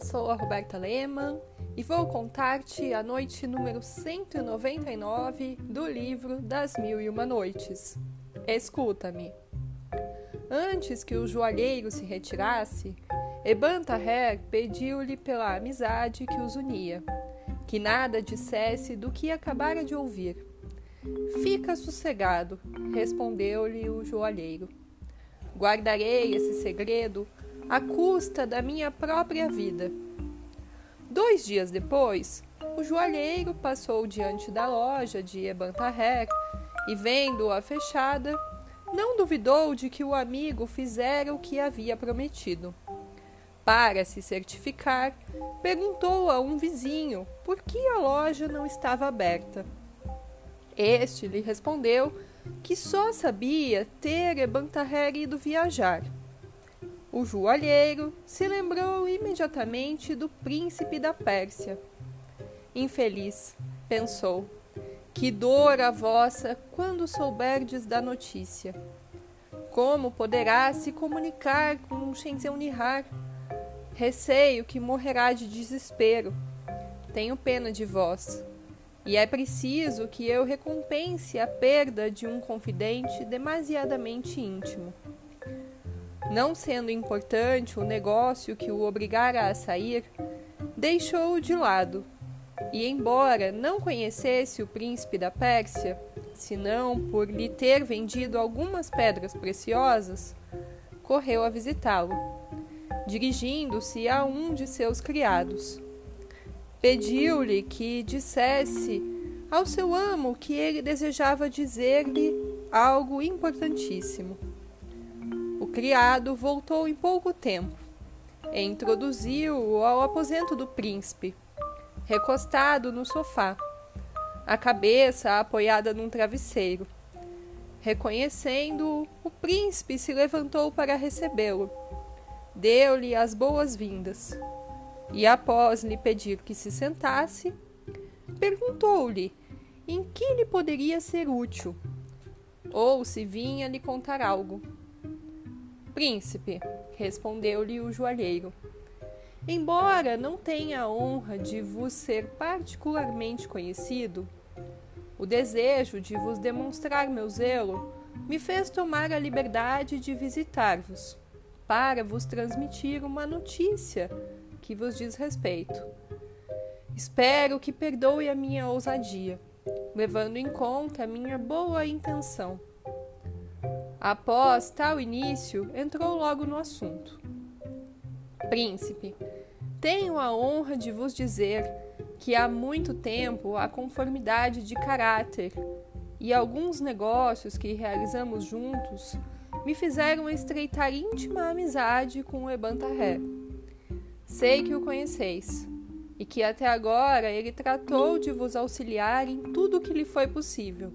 eu sou a Roberta Lehmann e vou contar-te a noite número 199 do livro Das Mil e Uma Noites. Escuta-me. Antes que o joalheiro se retirasse, Eban Taher pediu-lhe pela amizade que os unia, que nada dissesse do que acabara de ouvir. Fica sossegado, respondeu-lhe o joalheiro. Guardarei esse segredo à custa da minha própria vida. Dois dias depois, o joalheiro passou diante da loja de Ebantarrec e, vendo-a fechada, não duvidou de que o amigo fizera o que havia prometido. Para se certificar, perguntou a um vizinho por que a loja não estava aberta. Este lhe respondeu que só sabia ter Ebantarrec ido viajar o joalheiro se lembrou imediatamente do príncipe da Pérsia. Infeliz, pensou, que dor a vossa quando souberdes da notícia. Como poderá se comunicar com Shenzhen Nihar? Receio que morrerá de desespero. Tenho pena de vós. E é preciso que eu recompense a perda de um confidente demasiadamente íntimo. Não sendo importante o negócio que o obrigara a sair, deixou-o de lado. E, embora não conhecesse o príncipe da Pérsia, senão por lhe ter vendido algumas pedras preciosas, correu a visitá-lo, dirigindo-se a um de seus criados. Pediu-lhe que dissesse ao seu amo que ele desejava dizer-lhe algo importantíssimo criado voltou em pouco tempo e introduziu-o ao aposento do príncipe, recostado no sofá, a cabeça apoiada num travesseiro. Reconhecendo-o, o príncipe se levantou para recebê-lo. Deu-lhe as boas-vindas e, após lhe pedir que se sentasse, perguntou-lhe em que lhe poderia ser útil ou se vinha lhe contar algo. Príncipe, respondeu-lhe o joalheiro, embora não tenha a honra de vos ser particularmente conhecido, o desejo de vos demonstrar meu zelo me fez tomar a liberdade de visitar-vos, para vos transmitir uma notícia que vos diz respeito. Espero que perdoe a minha ousadia, levando em conta a minha boa intenção Após tal início, entrou logo no assunto. Príncipe, tenho a honra de vos dizer que há muito tempo a conformidade de caráter e alguns negócios que realizamos juntos me fizeram estreitar íntima amizade com o Ebantarré. Sei que o conheceis e que até agora ele tratou de vos auxiliar em tudo o que lhe foi possível.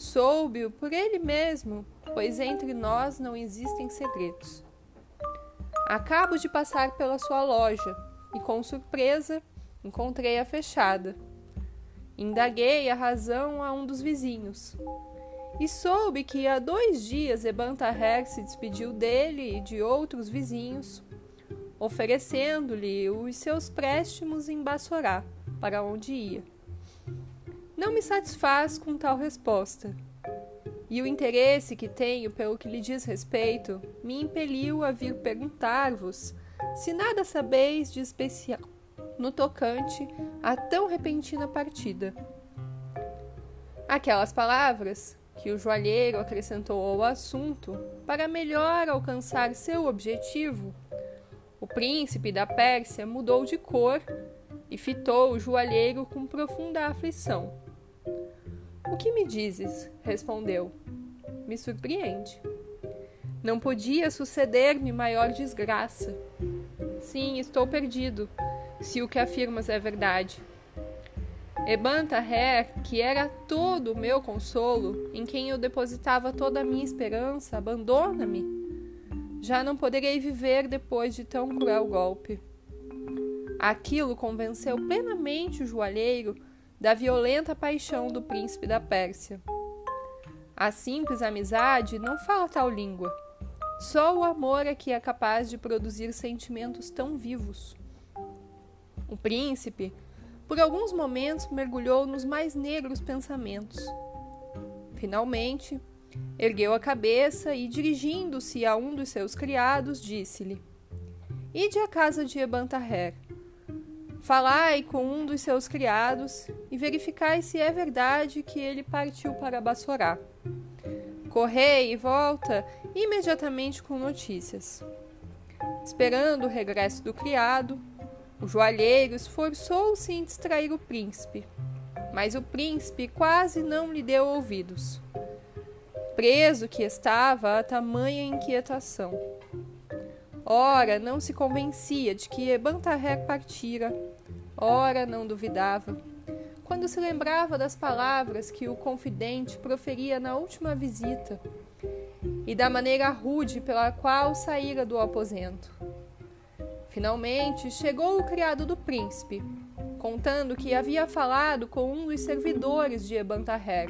Soube-o por ele mesmo, pois entre nós não existem segredos. Acabo de passar pela sua loja e, com surpresa, encontrei-a fechada. Indaguei a razão a um dos vizinhos e soube que há dois dias Ebantaher se despediu dele e de outros vizinhos, oferecendo-lhe os seus préstimos em Bassorá, para onde ia. Não me satisfaz com tal resposta. E o interesse que tenho pelo que lhe diz respeito me impeliu a vir perguntar-vos se nada sabeis de especial no tocante a tão repentina partida. Aquelas palavras que o joalheiro acrescentou ao assunto para melhor alcançar seu objetivo, o príncipe da Pérsia mudou de cor e fitou o joalheiro com profunda aflição. O que me dizes? respondeu. Me surpreende. Não podia suceder-me maior desgraça. Sim, estou perdido, se o que afirmas é verdade. Ebantaher, que era todo o meu consolo, em quem eu depositava toda a minha esperança, abandona-me. Já não poderei viver depois de tão cruel golpe. Aquilo convenceu plenamente o joalheiro da violenta paixão do príncipe da Pérsia. A simples amizade não fala tal língua. Só o amor é que é capaz de produzir sentimentos tão vivos. O príncipe, por alguns momentos, mergulhou nos mais negros pensamentos. Finalmente, ergueu a cabeça e, dirigindo-se a um dos seus criados, disse-lhe: Ide à casa de Ebantaher. Falai com um dos seus criados e verificai se é verdade que ele partiu para Bassorá. Correi e volta imediatamente com notícias. Esperando o regresso do criado, o joalheiro esforçou-se em distrair o príncipe, mas o príncipe quase não lhe deu ouvidos. Preso que estava a tamanha inquietação. Ora, não se convencia de que Ebantarré partira, ora, não duvidava quando se lembrava das palavras que o confidente proferia na última visita e da maneira rude pela qual saíra do aposento. Finalmente chegou o criado do príncipe, contando que havia falado com um dos servidores de Ebantaher,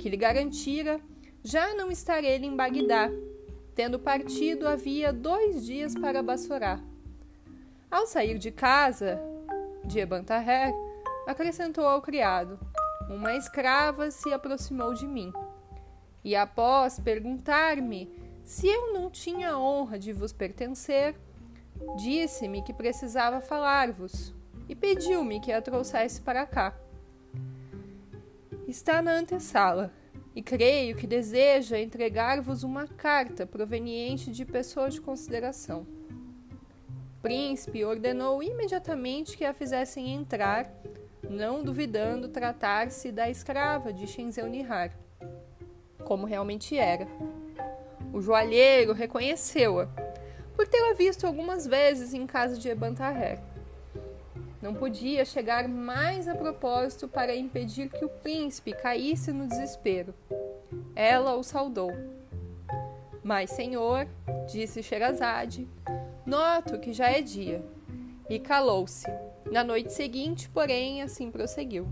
que lhe garantira já não estar ele em Bagdá, tendo partido havia dois dias para Bassorá. Ao sair de casa de Ebantaher, acrescentou ao criado: Uma escrava se aproximou de mim. E após perguntar-me se eu não tinha a honra de vos pertencer, disse-me que precisava falar-vos e pediu-me que a trouxesse para cá. Está na antessala e creio que deseja entregar-vos uma carta proveniente de pessoa de consideração. O príncipe ordenou imediatamente que a fizessem entrar não duvidando tratar-se da escrava de Shenzhen Nihar, como realmente era. O joalheiro reconheceu-a, por tê-la visto algumas vezes em casa de Ebantaher. Não podia chegar mais a propósito para impedir que o príncipe caísse no desespero. Ela o saudou. Mas, senhor, disse Sherazade, noto que já é dia. E calou-se. Na noite seguinte, porém, assim prosseguiu.